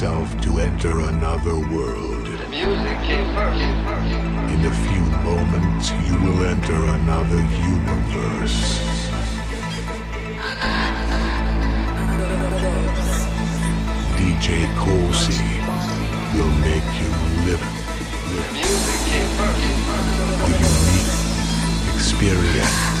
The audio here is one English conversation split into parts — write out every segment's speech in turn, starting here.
yourself to enter another world. The music came first. In a few moments, you will enter another universe. DJ Corsi will make you live, The music came first. a unique experience.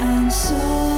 and so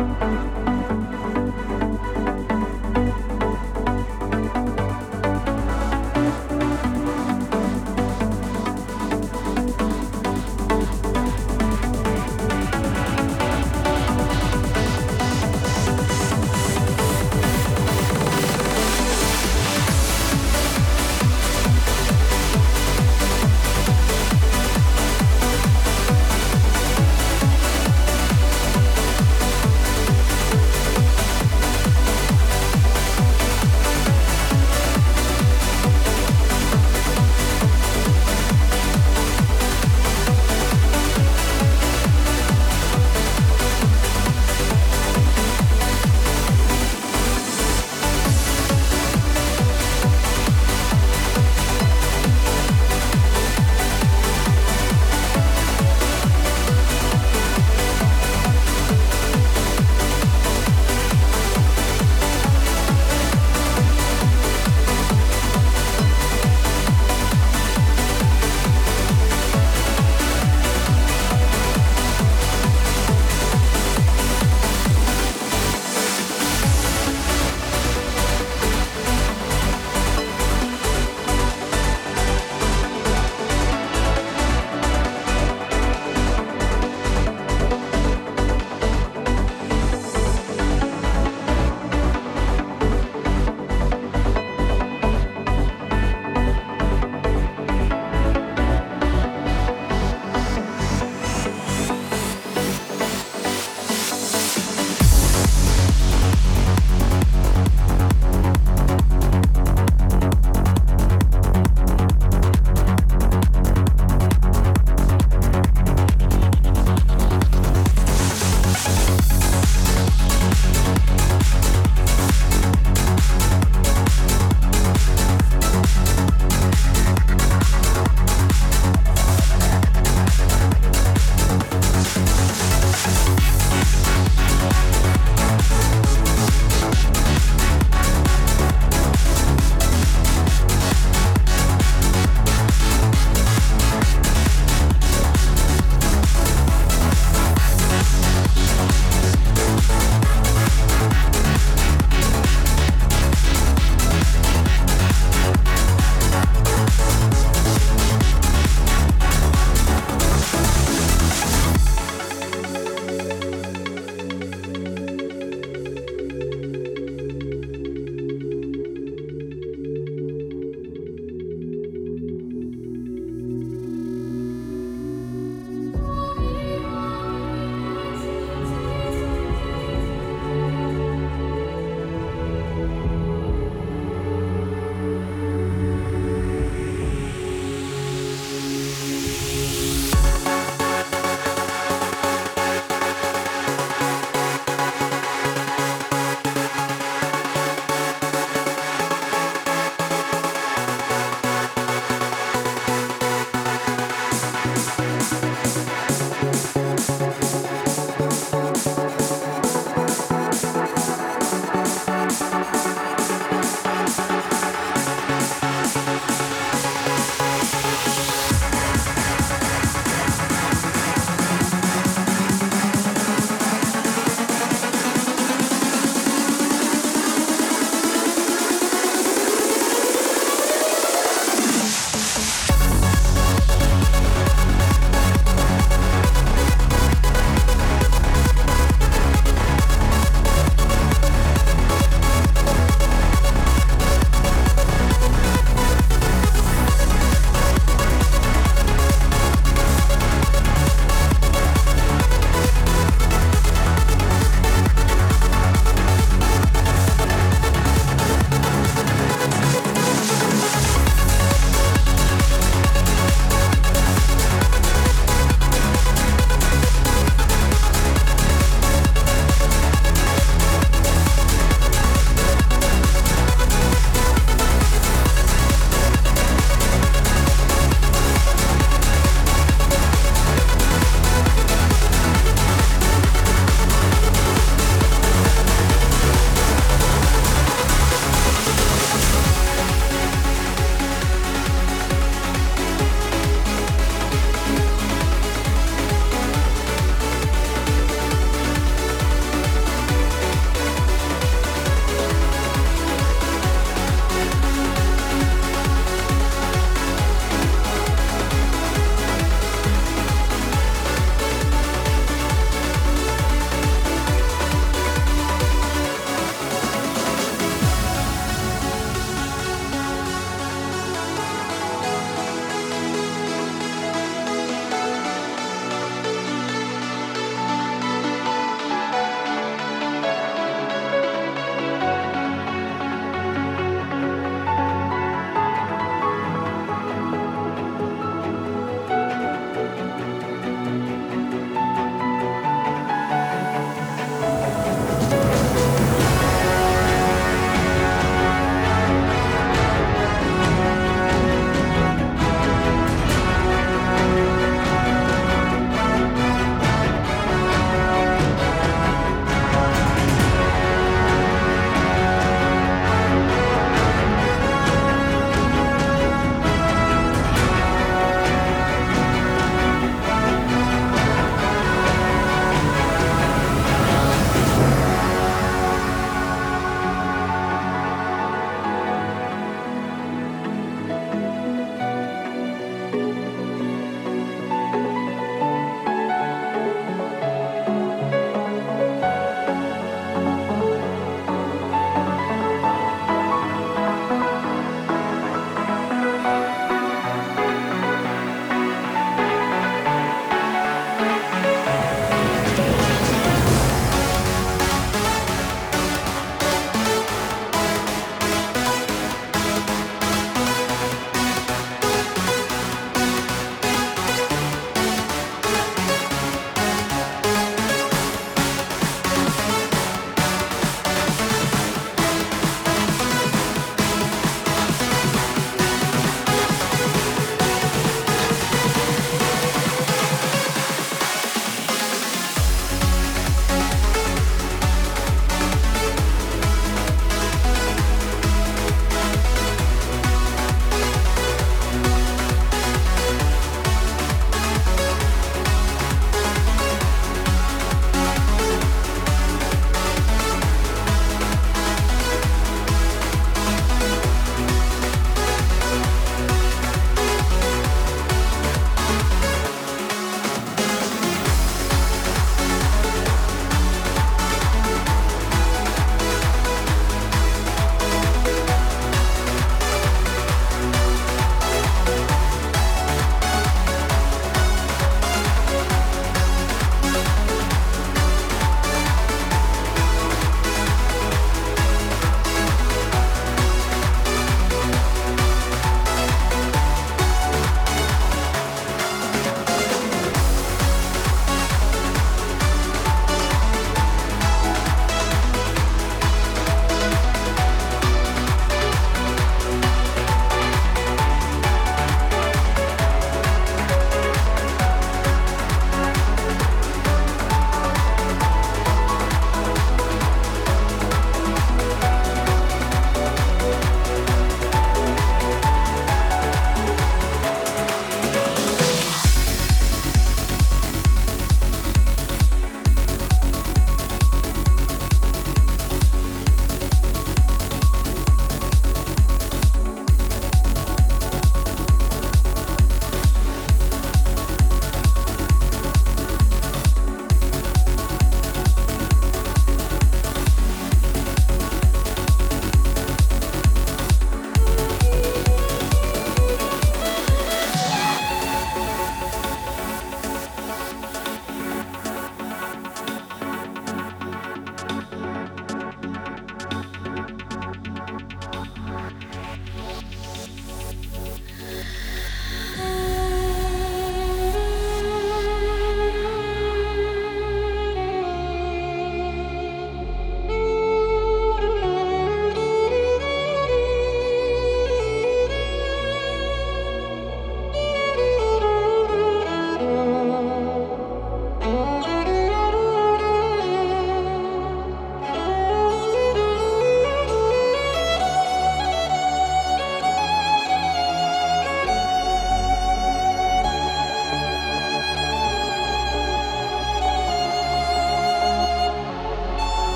Bye.